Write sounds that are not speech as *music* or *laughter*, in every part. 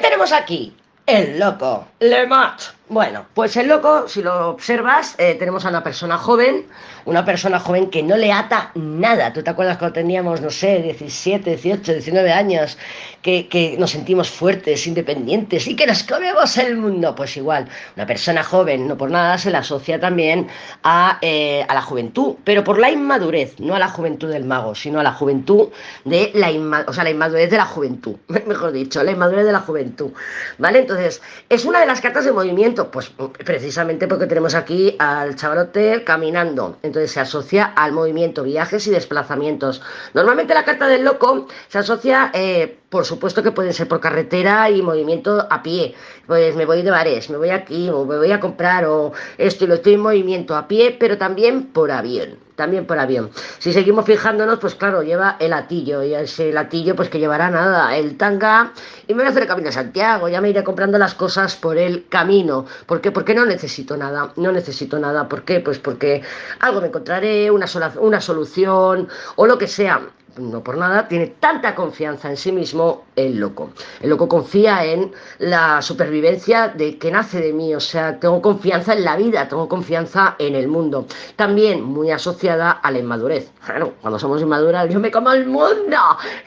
tenemos aquí? El loco, Le Mat. Bueno, pues el loco, si lo observas, eh, tenemos a una persona joven, una persona joven que no le ata nada. ¿Tú te acuerdas cuando teníamos, no sé, 17, 18, 19 años, que, nos sentimos fuertes, independientes y que nos comemos el mundo? Pues igual, una persona joven, no por nada, se le asocia también a, eh, a la juventud, pero por la inmadurez, no a la juventud del mago, sino a la juventud de la, o sea, la inmadurez de la juventud, *laughs* mejor dicho, la inmadurez de la juventud. ¿Vale? Entonces, es una de las cartas de movimiento pues precisamente porque tenemos aquí al chavalote caminando. Entonces se asocia al movimiento, viajes y desplazamientos. Normalmente la carta del loco se asocia, eh, por supuesto que pueden ser por carretera y movimiento a pie. Pues me voy de bares, me voy aquí, o me voy a comprar, o esto y lo estoy en movimiento a pie, pero también por avión también por avión. Si seguimos fijándonos, pues claro, lleva el latillo, y ese latillo pues que llevará nada, el tanga, y me voy a hacer el camino de Santiago, ya me iré comprando las cosas por el camino. ¿Por qué? Porque no necesito nada, no necesito nada. ¿Por qué? Pues porque algo me encontraré, una, una solución o lo que sea no por nada, tiene tanta confianza en sí mismo el loco. El loco confía en la supervivencia de que nace de mí, o sea, tengo confianza en la vida, tengo confianza en el mundo. También muy asociada a la inmadurez. Claro, cuando somos inmaduras, yo me como el mundo,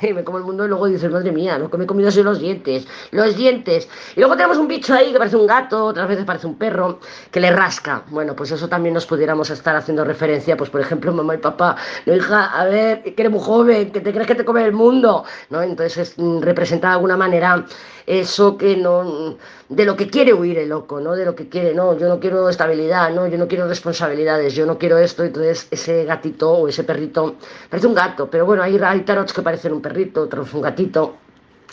y me como el mundo y luego dices, madre mía, lo que me he comido son los dientes, los dientes. Y luego tenemos un bicho ahí que parece un gato, otras veces parece un perro, que le rasca. Bueno, pues eso también nos pudiéramos estar haciendo referencia, pues por ejemplo, mamá y papá, no hija, a ver, que eres muy joven, que te crees que te come el mundo, ¿no? Entonces mm, representa de alguna manera eso que no, de lo que quiere huir el loco, ¿no? De lo que quiere, no, yo no quiero estabilidad, no, yo no quiero responsabilidades, yo no quiero esto, entonces ese gatito o ese perrito parece un gato, pero bueno, hay, hay tarots que parecen un perrito, otros un gatito,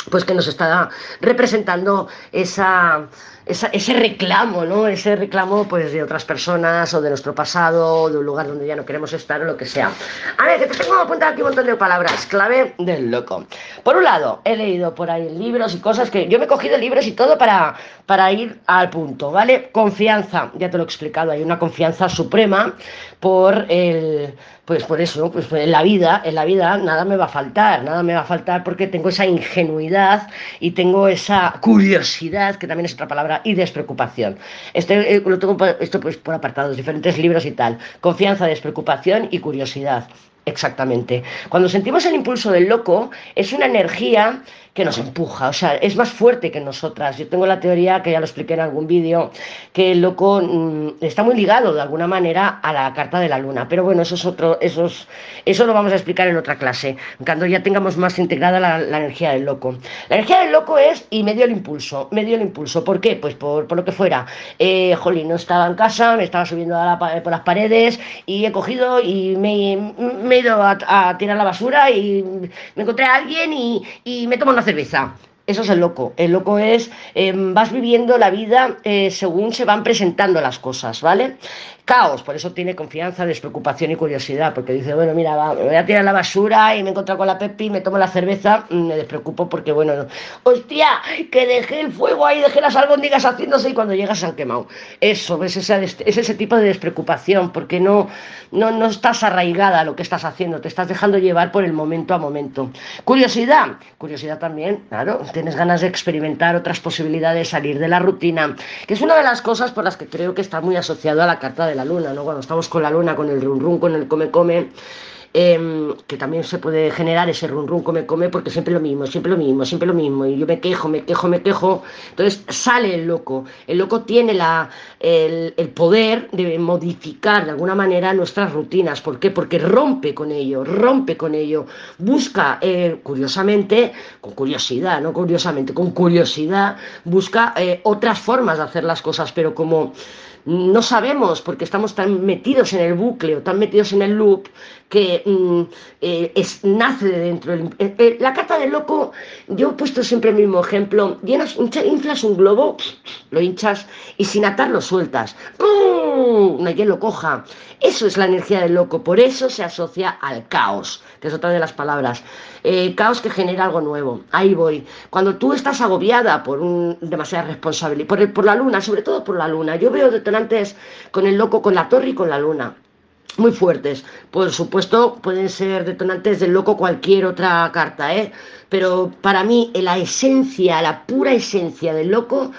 pues que nos está representando esa ese reclamo, ¿no? Ese reclamo pues de otras personas o de nuestro pasado, o de un lugar donde ya no queremos estar o lo que sea. A ver, que te tengo apuntado aquí un montón de palabras clave del loco. Por un lado, he leído por ahí libros y cosas que yo me he cogido libros y todo para, para ir al punto, ¿vale? Confianza, ya te lo he explicado, hay una confianza suprema por el pues por eso, pues en la vida, en la vida nada me va a faltar, nada me va a faltar porque tengo esa ingenuidad y tengo esa curiosidad, que también es otra palabra, y despreocupación. Este, eh, lo tengo esto pues por apartados, diferentes libros y tal. Confianza, despreocupación y curiosidad. Exactamente. Cuando sentimos el impulso del loco, es una energía que nos empuja, o sea, es más fuerte que nosotras. Yo tengo la teoría, que ya lo expliqué en algún vídeo, que el loco mm, está muy ligado de alguna manera a la carta de la luna. Pero bueno, eso es otro, eso, eso lo vamos a explicar en otra clase, cuando ya tengamos más integrada la, energía del loco. La energía del loco es, y me dio el impulso, me dio el impulso. ¿Por qué? Pues por, por lo que fuera. Eh, jolín, no estaba en casa, me estaba subiendo por las paredes y he cogido y me, me he ido a, tirar la basura y me encontré a alguien y, y me tomo una cerveza. Eso es el loco. El loco es, em, vas viviendo la vida eh, según se van presentando las cosas, ¿vale? Caos, por eso tiene confianza, despreocupación y curiosidad, porque dice, bueno, mira, me voy a tirar la basura y me encuentro con la Pepi, me tomo la cerveza, mm, me despreocupo porque, bueno, hostia, que dejé el fuego ahí, dejé las albóndigas haciéndose y cuando llegas han quemado. Eso, es ese, es ese tipo de despreocupación, porque no, no, no estás arraigada a lo que estás haciendo, te estás dejando llevar por el momento a momento. Curiosidad, curiosidad también, claro, tienes ganas de experimentar otras posibilidades, salir de la rutina, que es una de las cosas por las que creo que está muy asociado a la carta de la luna, ¿no? Cuando estamos con la luna, con el run run, con el come come, Em, que también se puede generar ese run run come come porque siempre lo mismo, siempre lo mismo, siempre lo mismo, y yo me quejo, me quejo, me quejo, entonces sale el loco, el loco tiene la, el, poder de modificar de alguna manera nuestras rutinas, ¿por qué? Porque rompe con ello, rompe con ello, busca, eh, curiosamente, con curiosidad, no curiosamente, con curiosidad, busca eh, otras formas de hacer las cosas, pero como no sabemos porque estamos tan metidos en el bucle o tan metidos en el loop que mm, eh, es, nace de dentro. Eh, eh, la carta del loco, yo he puesto siempre el mismo ejemplo, llenas, inflas un globo, lo hinchas y sin atarlo sueltas. ¡Pum! No hay quien lo coja. Eso es la energía del loco, por eso se asocia al caos, que es otra de las palabras. caos que genera algo nuevo. Ahí voy. Cuando tú estás agobiada por un, demasiada responsabilidad, por, por la luna, sobre todo por la luna, yo veo detonantes con el loco, con la torre y con la luna muy fuertes. Por supuesto, pueden ser detonantes del loco cualquier otra carta, ¿eh? Pero para mí, la esencia, la pura esencia del loco,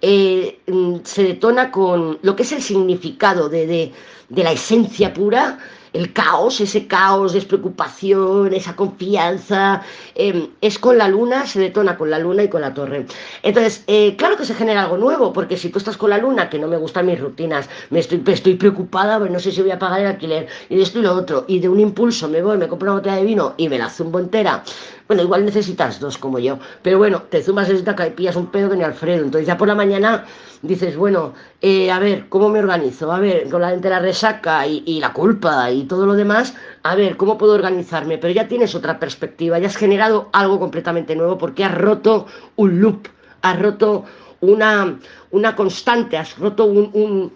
eh, mm, se detona con lo que es el significado de, de, de la esencia pura el caos, ese caos, despreocupación, esa confianza, em, es con la luna, se detona con la luna y con la torre. Entonces, eh, claro que se genera algo nuevo, porque si tú estás con la luna, que no me gustan mis rutinas, me estoy, estoy preocupada, pues no sé si voy a pagar el alquiler, y esto y lo otro, y de un impulso me voy, me compro una botella de vino y me la zumbo entera. Bueno, igual necesitas dos como yo, pero bueno, te zumbas esta y pillas un pedo que ni Alfredo. Entonces ya por la mañana dices, bueno, eh, a ver, ¿cómo me organizo? A ver, con la, la resaca y, la culpa y todo lo demás, a ver, ¿cómo puedo organizarme? Pero ya tienes otra perspectiva, ya has generado algo completamente nuevo porque has roto un loop, has roto una, una constante, has roto un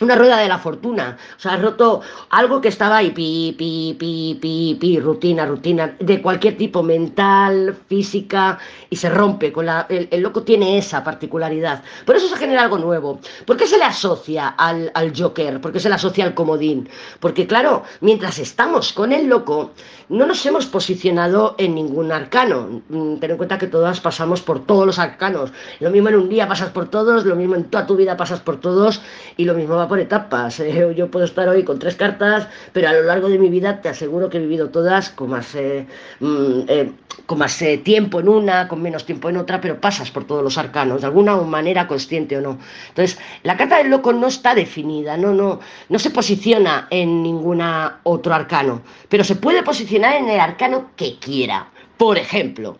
una rueda de la fortuna, o sea, has roto algo que estaba ahí, pi, pi, pi, pi, pi, rutina, rutina, de cualquier tipo, mental, física, y se rompe, con la, el, el, loco tiene esa particularidad. Por eso se genera algo nuevo. ¿Por qué se le asocia al, al Joker? ¿Por qué se le asocia al comodín? Porque claro, mientras estamos con el loco, no nos hemos posicionado en ningún arcano. Mm, ten en cuenta que todas pasamos por todos los arcanos. Lo mismo en un día pasas por todos, lo mismo en toda tu vida pasas por todos, y lo mismo va por etapas. ¿eh? Yo puedo estar hoy con tres cartas, pero a lo largo de mi vida te aseguro que he vivido todas con más, eh, mm, eh, con más eh, tiempo en una, con menos tiempo en otra, pero pasas por todos los arcanos, de alguna manera consciente o no. Entonces, la carta del loco no está definida, no, no, no se posiciona en ninguna otro arcano, pero se puede posicionar en el arcano que quiera. Por ejemplo,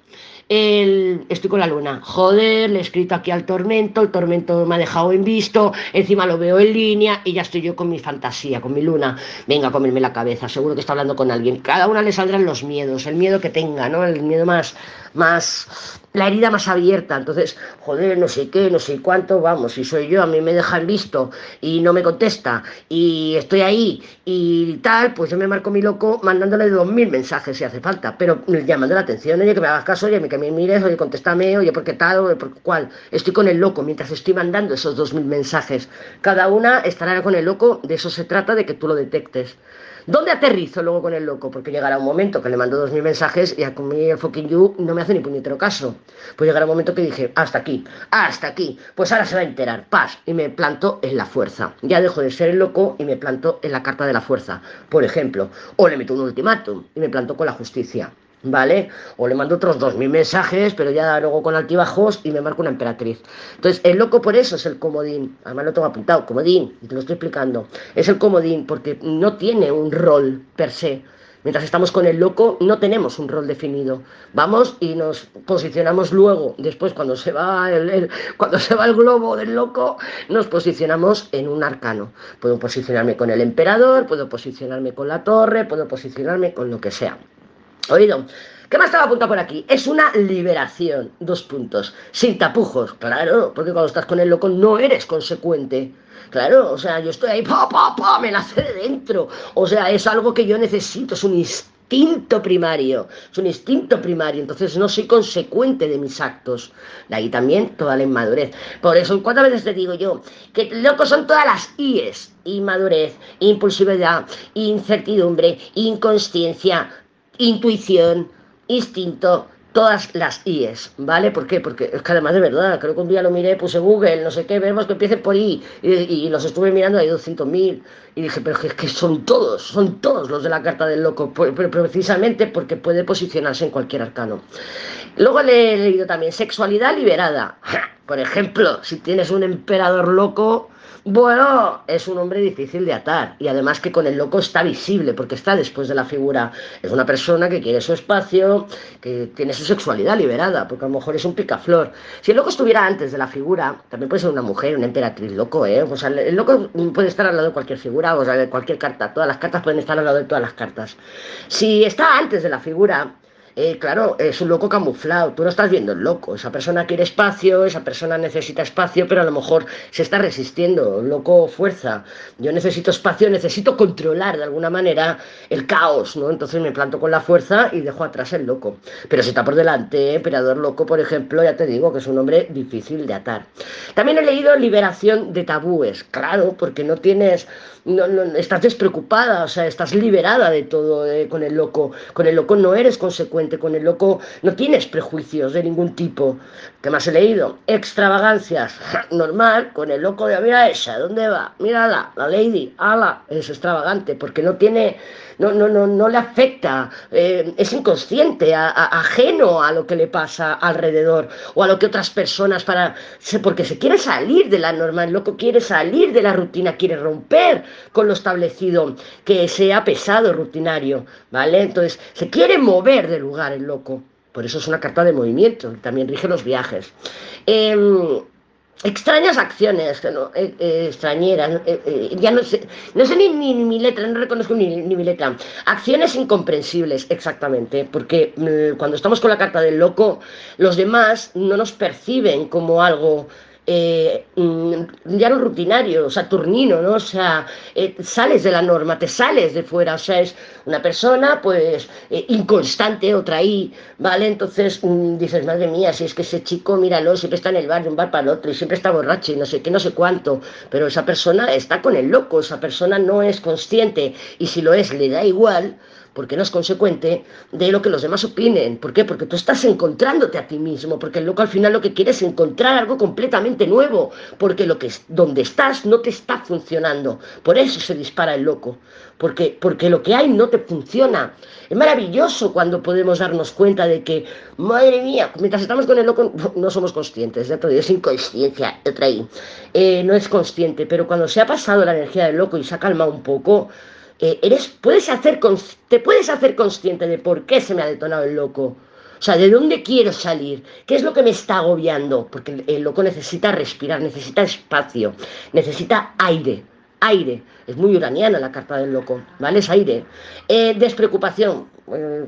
el, estoy con la luna, joder, le he escrito aquí al tormento, el tormento me ha dejado en visto, encima lo veo en línea y ya estoy yo con mi fantasía, con mi luna, venga a comerme la cabeza, seguro que está hablando con alguien. Cada una le saldrán los miedos, el miedo que tenga, ¿no? El miedo más, más, la herida más abierta. Entonces, joder, no sé qué, no sé cuánto, vamos, si soy yo, a mí me dejan visto y no me contesta y estoy ahí y tal, pues yo me marco mi loco mandándole dos mil mensajes si hace falta, pero llamando la atención, oye, que me hagas caso, oye, que me mires, oye, contéstame, oye, ¿por qué tal? Oye, ¿por cuál? Estoy con el loco mientras estoy mandando esos dos mil mensajes. Cada una estará con el loco, de eso se trata, de que tú lo detectes. ¿Dónde aterrizo luego con el loco? Porque llegará un momento que le mando dos mil mensajes y a mí el fucking you no me hace ni puñetero caso. Pues llegará un momento que dije, hasta aquí, hasta aquí, pues ahora se va a enterar, paz, y me planto en la fuerza. Ya dejo de ser el loco y me planto en la carta de la fuerza, por ejemplo. O le meto un ultimátum y me planto con la justicia. ¿Vale? O le mando otros dos mil mensajes, pero ya luego con altibajos y me marco una emperatriz. Entonces, el loco por eso es el comodín. Además lo tengo apuntado, comodín, te lo estoy explicando. Es el comodín porque no tiene un rol per se. Mientras estamos con el loco, no tenemos un rol definido. Vamos y nos posicionamos luego, después cuando se va el, cuando se va el globo del loco, nos posicionamos en un arcano. Puedo posicionarme con el emperador, puedo posicionarme con la torre, puedo posicionarme con lo que sea. Oído. ¿Qué más estaba apuntado por aquí? Es una liberación, dos puntos, sin tapujos, claro, porque cuando estás con el loco no eres consecuente. Claro, o sea, yo estoy ahí, pa, pa, pa, me nace de dentro. O sea, es algo que yo necesito, es un instinto primario, es un instinto primario, entonces no soy consecuente de mis actos. De ahí también toda la inmadurez. Por eso, ¿cuántas veces te digo yo? Que locos son todas las IES. Inmadurez, impulsividad, incertidumbre, inconsciencia, intuición, instinto, todas las IES, ¿vale? ¿Por qué? Porque es que además de verdad, creo que un día lo miré, puse Google, no sé qué, vemos que empiecen por I, y, los estuve mirando, hay 200.000, y dije, pero es que son todos, son todos los de la carta del loco, pero precisamente porque puede posicionarse en cualquier arcano. Luego le he leído también sexualidad liberada. Por ejemplo, si tienes un emperador loco, bueno, es un hombre difícil de atar y además que con el loco está visible porque está después de la figura. Es una persona que quiere su espacio, que tiene su sexualidad liberada, porque a lo mejor es un picaflor. Si el loco estuviera antes de la figura, también puede ser una mujer, una emperatriz loco, ¿eh? O sea, el loco puede estar al lado de cualquier figura, o sea, de cualquier carta. Todas las cartas pueden estar al lado de todas las cartas. Si está antes de la figura, eh, claro, es un loco camuflado, tú no estás viendo el loco, esa persona quiere espacio, esa persona necesita espacio, pero a lo mejor se está resistiendo, loco fuerza, yo necesito espacio, necesito controlar de alguna manera el caos, ¿no? Entonces me planto con la fuerza y dejo atrás el loco. Pero si está por delante, Emperador Loco, por ejemplo, ya te digo que es un hombre difícil de atar. También he leído Liberación de Tabúes, claro, porque no tienes, no, estás despreocupada, o sea, estás liberada de todo eh, con el loco. Con el loco no eres consecuente, con el loco no tienes prejuicios de ningún tipo. ¿Qué más he leído? Extravagancias, normal, con el loco de, mira esa, ¿dónde va? Mírala, la lady, ala, es extravagante, porque no tiene no, no, no, no le afecta, eh, es inconsciente, ajeno a lo que le pasa alrededor o a lo que otras personas para porque se quiere salir de la norma, el loco quiere salir de la rutina, quiere romper con lo establecido, que sea pesado, rutinario, ¿vale? Entonces, se quiere mover de lugar el loco. Por eso es una carta de movimiento, también rige los viajes. Em, extrañas acciones, no, eh, eh, extrañeras, eh, ya no sé, no sé ni, mi letra, no reconozco ni, ni, mi letra. Acciones incomprensibles, exactamente, porque mm, cuando estamos con la carta del loco, los demás no nos perciben como algo eh, mm, ya no rutinario, saturnino, ¿no? O sea, eh, sales de la norma, te sales de fuera, o sea, es una persona, pues, eh, inconstante, otra ahí, ¿vale? Entonces mm, dices, madre mía, si es que ese chico, míralo, siempre está en el bar un bar para el otro y siempre está borracho y no sé qué, no sé cuánto, pero esa persona está con el loco, esa persona no es consciente y si lo es, le da igual, porque no es consecuente de lo que los demás opinen. ¿Por qué? Porque tú estás encontrándote a ti mismo, porque el loco al final lo que quiere es encontrar algo completamente nuevo, porque lo que donde estás no te está funcionando. Por eso se dispara el loco, porque, porque lo que hay no te funciona. Es maravilloso cuando podemos darnos cuenta de que, madre mía, mientras estamos con el loco *laughs* no somos conscientes, ya te es inconsciencia, otra ahí. Eh, no es consciente, pero cuando se ha pasado la energía del loco y se ha calmado un poco, eres, puedes hacer, te puedes hacer consciente de por qué se me ha detonado el loco. O sea, ¿de dónde quiero salir? ¿Qué es lo que me está agobiando? Porque el loco necesita respirar, necesita espacio, necesita aire. Aire. Es muy uraniana la carta del loco, ¿vale? Es aire. Eh, despreocupación. Eh,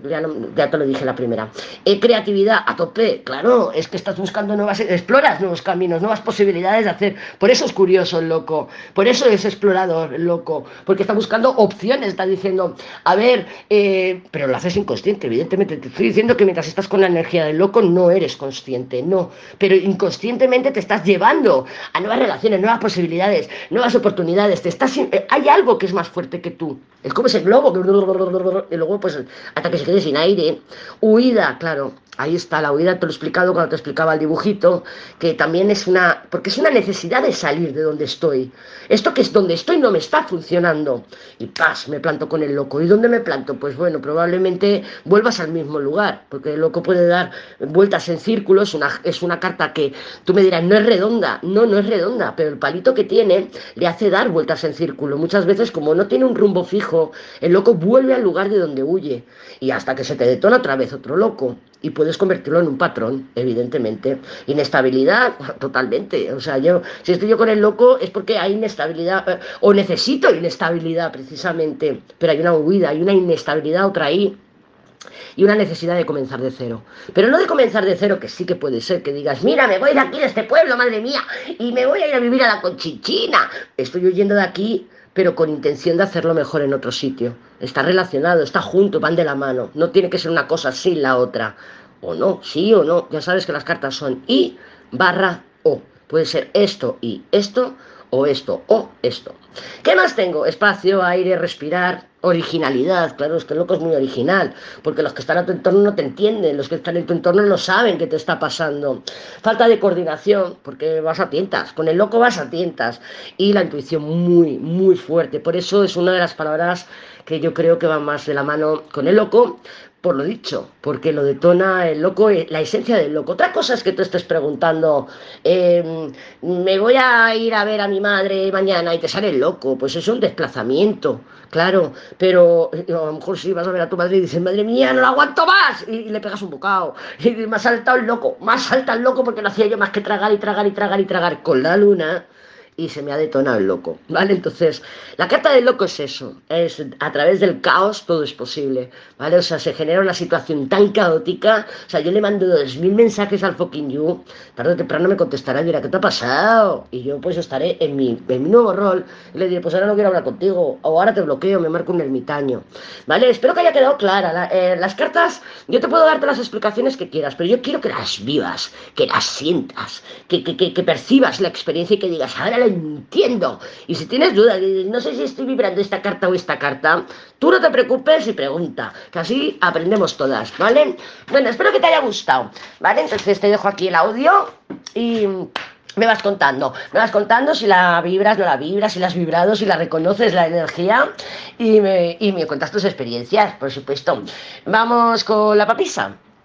ya, te lo dije la primera. Eh, creatividad a tope, claro, es que estás buscando nuevas, exploras nuevos caminos, nuevas posibilidades de hacer. Por eso es curioso el loco, por eso es explorador el loco, porque está buscando opciones, está diciendo, a ver, eh, pero lo haces inconsciente, evidentemente. Te estoy diciendo que mientras estás con la energía del loco no eres consciente, no, pero inconscientemente te estás llevando a nuevas relaciones, nuevas posibilidades, nuevas oportunidades. Te estás, hay algo que es más fuerte que tú. Es como globo *laughs* y luego pues hasta que se quede sin aire. Huida, claro, ahí está la huida, te lo he explicado cuando te explicaba el dibujito, que también es una, porque es una necesidad de salir de donde estoy. Esto que es donde estoy no me está funcionando. Y paz, me planto con el loco. ¿Y dónde me planto? Pues bueno, probablemente vuelvas al mismo lugar, porque el loco puede dar vueltas en círculo, es una, es una carta que tú me dirás, no es redonda, no, no es redonda, pero el palito que tiene le hace dar vueltas en círculo. Muchas veces, como no tiene un rumbo fijo, el loco vuelve al lugar de donde huye y hasta que se te detona otra vez otro loco y puedes convertirlo en un patrón, evidentemente. Inestabilidad, *laughs* totalmente. O sea, yo, si estoy yo con el loco es porque hay inestabilidad, eh, o necesito inestabilidad precisamente, pero hay una huida, hay una inestabilidad otra ahí. Y una necesidad de comenzar de cero. Pero no de comenzar de cero, que sí que puede ser, que digas, mira, me voy de aquí de este pueblo, madre mía, y me voy a ir a vivir a la Conchichina. Estoy huyendo de aquí pero con intención de hacerlo mejor en otro sitio. Está relacionado, está junto, van de la mano. No tiene que ser una cosa sin la otra. O no, sí o no. Ya sabes que las cartas son I barra O. Puede ser esto y esto, o esto o esto. ¿Qué más tengo? Espacio, aire, respirar, originalidad. Claro, es que el loco es muy original, porque los que están a tu entorno no te entienden, los que están en tu entorno no saben qué te está pasando. Falta de coordinación, porque vas a tientas, con el loco vas a tientas. Y la intuición muy, muy fuerte. Por eso es una de las palabras que yo creo que va más de la mano con el loco, por lo dicho, porque lo detona el loco, eh, la esencia del loco. Otra cosa es que tú estés preguntando, em, me voy a ir a ver a mi madre mañana y te sale loco, pues es un desplazamiento, claro, pero eh, a lo mejor si vas a ver a tu madre y dices, madre mía, no lo aguanto más, y, le pegas un bocado, y me ha saltado el loco, más salta el loco porque no hacía yo más que tragar y tragar y tragar y tragar con la luna y se me ha detonado el loco, ¿vale? Entonces, la carta del loco es eso, es a través del caos todo es posible, ¿vale? O sea, se genera una situación tan caótica, o sea, yo le mando dos mil mensajes al fucking you, tarde o temprano me contestará y dirá, ¿qué te ha pasado? Y yo pues estaré en mi, en mi nuevo rol y le diré, pues ahora no quiero hablar contigo, o ahora te bloqueo, me marco un ermitaño, ¿vale? Espero que haya quedado clara, eh, las cartas, yo te puedo darte las explicaciones que quieras, pero yo quiero que las vivas, que las sientas, que, que, que, que percibas la experiencia y que digas, ahora la entiendo. Y si tienes dudas, no sé si estoy vibrando esta carta o esta carta, tú no te preocupes y pregunta, que así aprendemos todas, ¿vale? Bueno, espero que te haya gustado, ¿vale? Entonces te dejo aquí el audio y me vas contando, me vas contando si la vibras, no la vibras, si la has vibrado, si la reconoces la energía y me, y me cuentas tus experiencias, por supuesto. Vamos con la papisa.